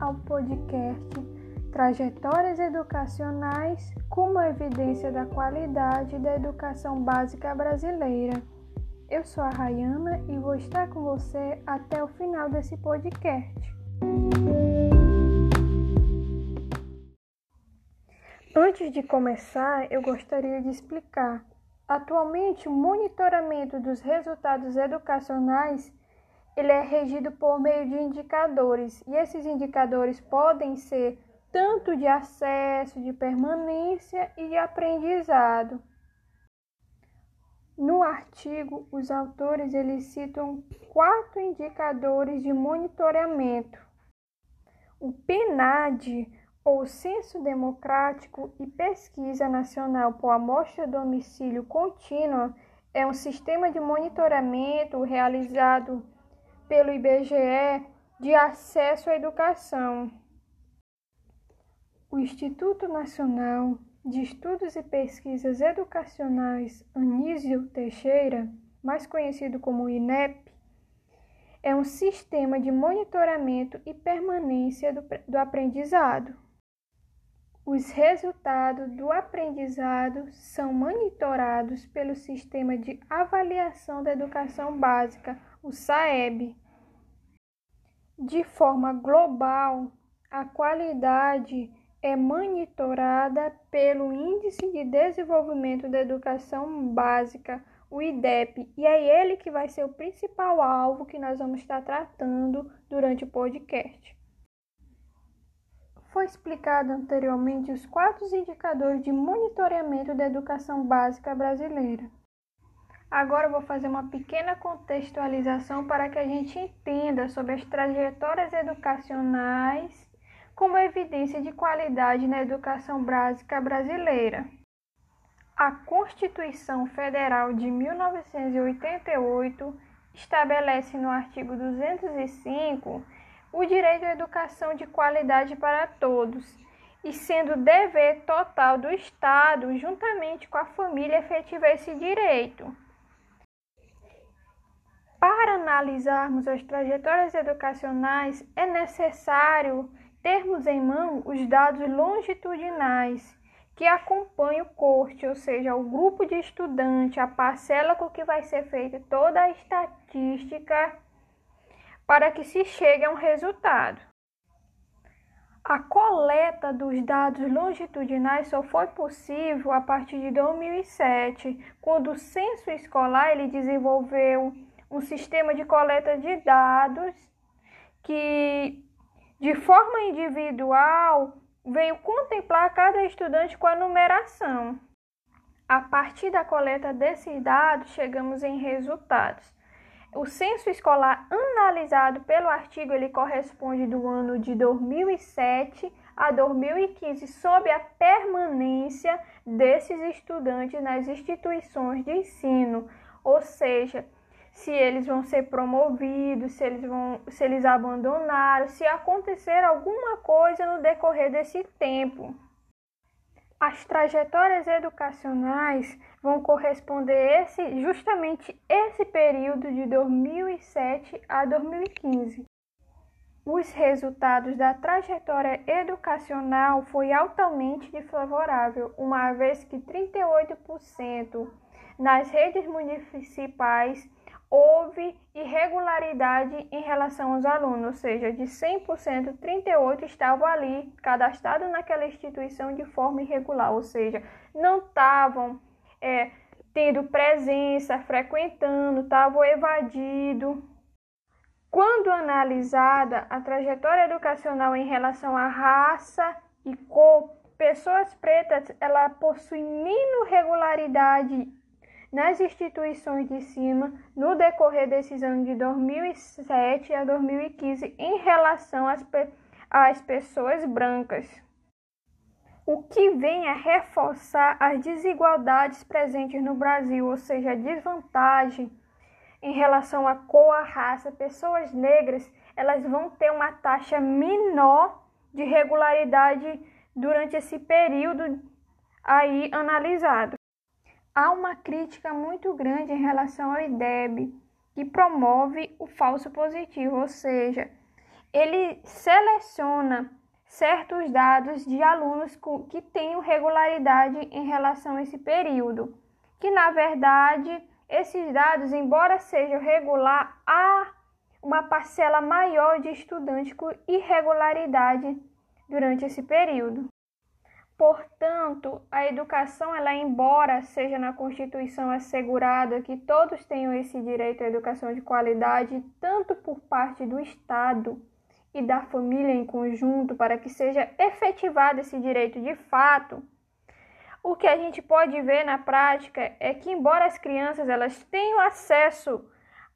ao podcast Trajetórias Educacionais como evidência da qualidade da educação básica brasileira. Eu sou a Rayana e vou estar com você até o final desse podcast. Antes de começar, eu gostaria de explicar. Atualmente, o monitoramento dos resultados educacionais ele é regido por meio de indicadores, e esses indicadores podem ser tanto de acesso, de permanência e de aprendizado. No artigo, os autores eles citam quatro indicadores de monitoramento. O PNAD, ou Censo Democrático e Pesquisa Nacional por Amostra Domicílio Contínua, é um sistema de monitoramento realizado pelo IBGE de acesso à educação. O Instituto Nacional de Estudos e Pesquisas Educacionais Anísio Teixeira, mais conhecido como INEP, é um sistema de monitoramento e permanência do, do aprendizado. Os resultados do aprendizado são monitorados pelo Sistema de Avaliação da Educação Básica, o SAEB. De forma global, a qualidade é monitorada pelo Índice de Desenvolvimento da Educação Básica, o IDEP, e é ele que vai ser o principal alvo que nós vamos estar tratando durante o podcast. Foi explicado anteriormente os quatro indicadores de monitoramento da educação básica brasileira. Agora vou fazer uma pequena contextualização para que a gente entenda sobre as trajetórias educacionais como evidência de qualidade na educação básica brasileira. A Constituição Federal de 1988 estabelece no artigo 205 o direito à educação de qualidade para todos e sendo dever total do Estado, juntamente com a família, efetivar esse direito. Para analisarmos as trajetórias educacionais, é necessário termos em mão os dados longitudinais que acompanham o corte, ou seja, o grupo de estudante, a parcela com que vai ser feita toda a estatística para que se chegue a um resultado. A coleta dos dados longitudinais só foi possível a partir de 2007, quando o censo escolar ele desenvolveu um sistema de coleta de dados que, de forma individual, veio contemplar cada estudante com a numeração. A partir da coleta desses dados, chegamos em resultados. O censo escolar analisado pelo artigo ele corresponde do ano de 2007 a 2015 sob a permanência desses estudantes nas instituições de ensino, ou seja, se eles vão ser promovidos, se eles vão, se eles abandonaram, se acontecer alguma coisa no decorrer desse tempo. As trajetórias educacionais vão corresponder esse, justamente esse período de 2007 a 2015. Os resultados da trajetória educacional foi altamente desfavorável, uma vez que 38% nas redes municipais houve irregularidade em relação aos alunos, ou seja, de 100%, 38 estavam ali cadastrados naquela instituição de forma irregular, ou seja, não estavam é, tendo presença, frequentando, estavam evadido. Quando analisada a trajetória educacional em relação à raça e cor, pessoas pretas ela possuem menos regularidade nas instituições de ensino no decorrer desses anos de 2007 a 2015 em relação às, pe às pessoas brancas, o que vem a reforçar as desigualdades presentes no Brasil, ou seja, a desvantagem em relação à cor, à raça. Pessoas negras elas vão ter uma taxa menor de regularidade durante esse período aí analisado. Há uma crítica muito grande em relação ao IDEB, que promove o falso positivo, ou seja, ele seleciona certos dados de alunos que tenham regularidade em relação a esse período, que na verdade esses dados, embora sejam regular, há uma parcela maior de estudantes com irregularidade durante esse período. Portanto, a educação, ela embora seja na Constituição assegurada que todos tenham esse direito à educação de qualidade, tanto por parte do Estado e da família em conjunto, para que seja efetivado esse direito de fato, o que a gente pode ver na prática é que embora as crianças elas tenham acesso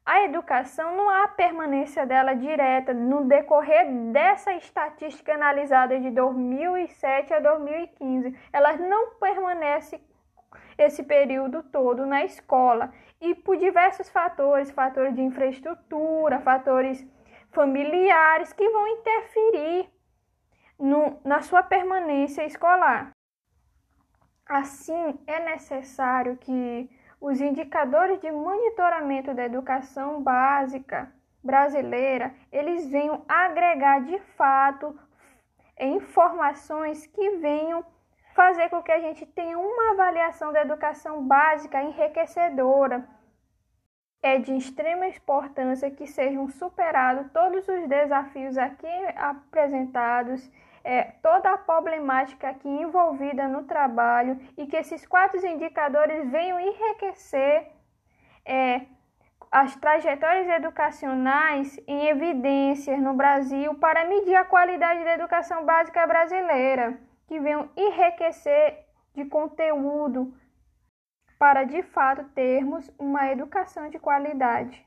à educação, não há permanência dela direta no decorrer dessa estatística analisada de 2007 a 2015. Elas não permanecem esse período todo na escola e por diversos fatores, fatores de infraestrutura, fatores familiares que vão interferir no, na sua permanência escolar. Assim, é necessário que os indicadores de monitoramento da educação básica brasileira, eles venham agregar de fato informações que venham fazer com que a gente tenha uma avaliação da educação básica enriquecedora. É de extrema importância que sejam superados todos os desafios aqui apresentados é, toda a problemática aqui envolvida no trabalho e que esses quatro indicadores venham enriquecer é, as trajetórias educacionais em evidências no Brasil para medir a qualidade da educação básica brasileira, que venham enriquecer de conteúdo para de fato termos uma educação de qualidade.